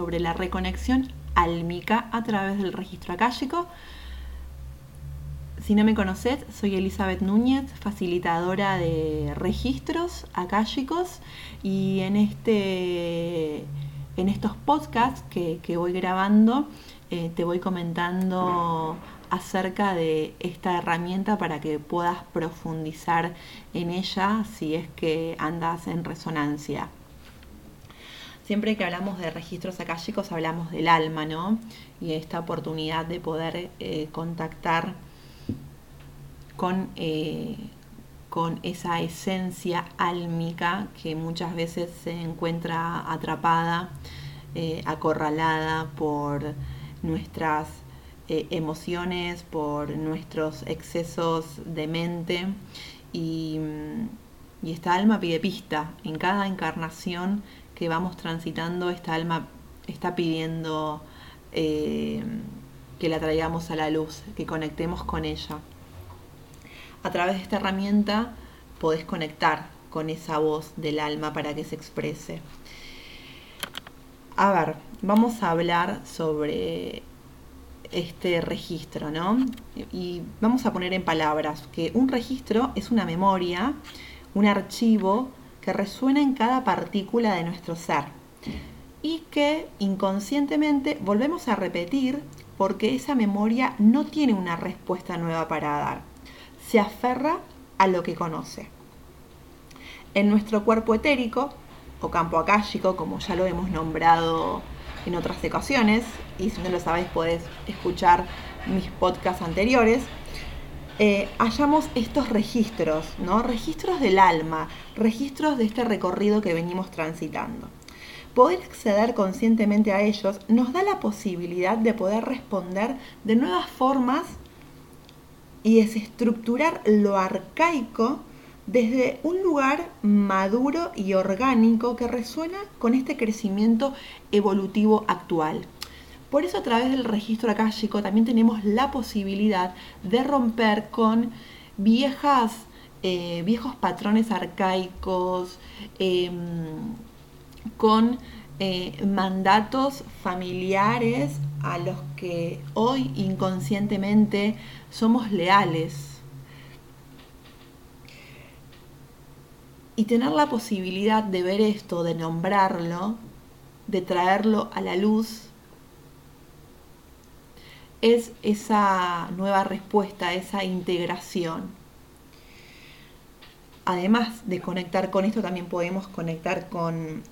sobre la reconexión álmica a través del registro akáshico. Si no me conoces, soy Elizabeth Núñez, facilitadora de registros akáshicos y en, este, en estos podcasts que, voy grabando eh, te voy comentando acerca de esta herramienta para que puedas profundizar en ella si es que andas en resonancia. Siempre que hablamos de registros akáshicos hablamos del alma, ¿no? Y esta oportunidad de poder eh, contactar con, eh, con esa esencia álmica que muchas veces se encuentra atrapada, eh, acorralada por nuestras emociones, por nuestros excesos de mente y, y esta alma pide pista en cada encarnación que vamos transitando, esta alma está pidiendo eh, que la traigamos a la luz, que conectemos con ella. A través de esta herramienta podés conectar con esa voz del alma para que se exprese. A ver, vamos a hablar sobre este registro, ¿no? Y vamos a poner en palabras que un registro es una memoria, un archivo que resuena en cada partícula de nuestro ser y que inconscientemente volvemos a repetir porque esa memoria no tiene una respuesta nueva para dar. Se aferra a lo que conoce. En nuestro cuerpo etérico o campo akáshico, como ya lo hemos nombrado en otras ocasiones, y si no lo sabéis podés escuchar mis podcasts anteriores, eh, hallamos estos registros, ¿no? Registros del alma, registros de este recorrido que venimos transitando. Poder acceder conscientemente a ellos nos da la posibilidad de poder responder de nuevas formas y desestructurar lo arcaico desde un lugar maduro y orgánico que resuena con este crecimiento evolutivo actual. Por eso a través del registro akáshico también tenemos la posibilidad de romper con viejas, eh, viejos patrones arcaicos, em, con eh, mandatos familiares a los que hoy inconscientemente somos leales. Y tener la posibilidad de ver esto, de nombrarlo, de traerlo a la luz, es esa nueva respuesta, esa integración. Además de conectar con esto, también podemos conectar con,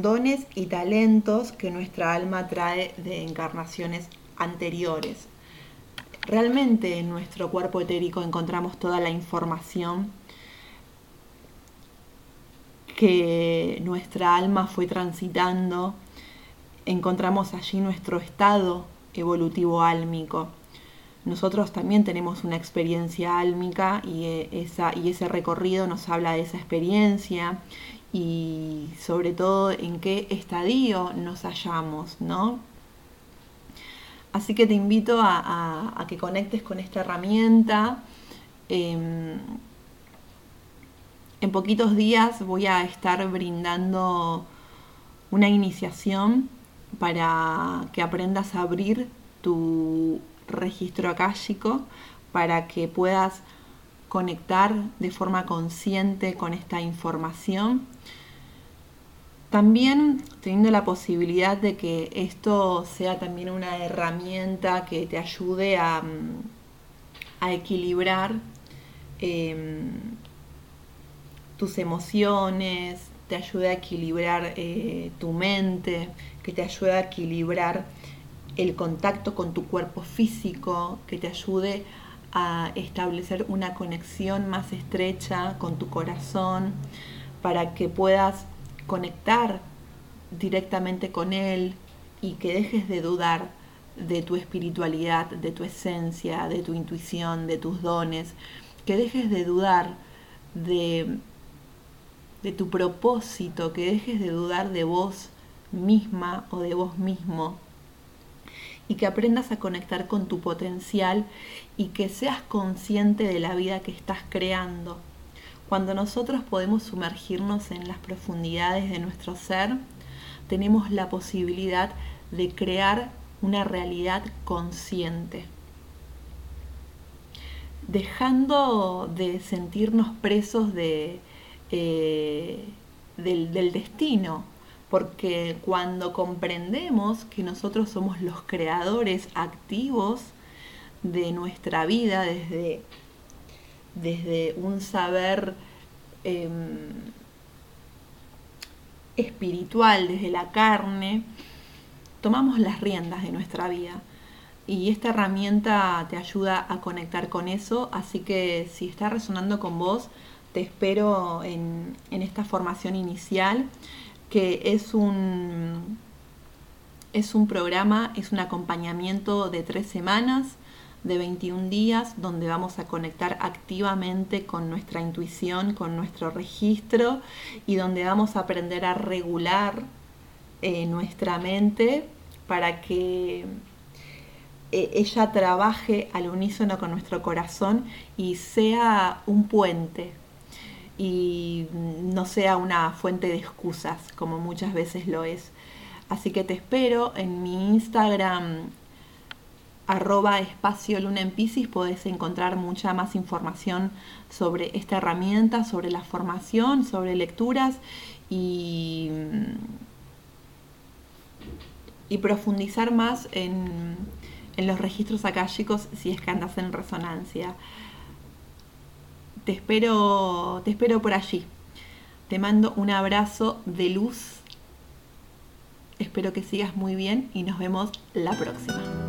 dones y talentos que nuestra alma trae de encarnaciones anteriores. Realmente en nuestro cuerpo etérico encontramos toda la información que nuestra alma fue transitando encontramos allí nuestro estado evolutivo álmico. Nosotros también tenemos una experiencia álmica y, eh, esa, y ese recorrido nos habla de esa experiencia y sobre todo en qué estadio nos hallamos, ¿no? Así que te invito a, que conectes con esta herramienta. Em, en poquitos días voy a estar brindando una iniciación para que aprendas a abrir tu registro akáshico, para que puedas conectar de forma consciente con esta información. También teniendo la posibilidad de que esto sea también una herramienta que te ayude a, mm, equilibrar em, tus emociones, te ayude a equilibrar eh, tu mente, que te ayude a equilibrar el contacto con tu cuerpo físico, que te ayude a establecer una conexión más estrecha con tu corazón, para que puedas conectar directamente con él y que dejes de dudar de tu espiritualidad, de tu esencia, de tu intuición, de tus dones, que dejes de dudar de, de tu propósito, que dejes de dudar de vos misma o de vos mismo y que aprendas a conectar con tu potencial y que seas consciente de la vida que estás creando. Cuando nosotros podemos sumergirnos en las profundidades de nuestro ser, tenemos la posibilidad de crear una realidad consciente, dejando de sentirnos presos de, eh, del, destino, porque cuando comprendemos que nosotros somos los creadores activos de nuestra vida desde, desde un saber em, espiritual, desde la carne, tomamos las riendas de nuestra vida. Y esta herramienta te ayuda a conectar con eso, así que si está resonando con vos, te espero en, esta formación inicial, que es un, es un programa, es un acompañamiento de tres semanas de 21 días donde vamos a conectar activamente con nuestra intuición, con nuestro registro y donde vamos a aprender a regular eh, nuestra mente para que eh, ella trabaje al unísono con nuestro corazón y sea un puente y no sea una fuente de excusas como muchas veces lo es. Así que te espero en mi Instagram arroba espacio luna en Pisces podés encontrar mucha más información sobre esta herramienta, sobre la formación, sobre lecturas y, y profundizar más en, en los registros chicos si es que andas en resonancia. Te espero, te espero por allí. Te mando un abrazo de luz. Espero que sigas muy bien y nos vemos la próxima.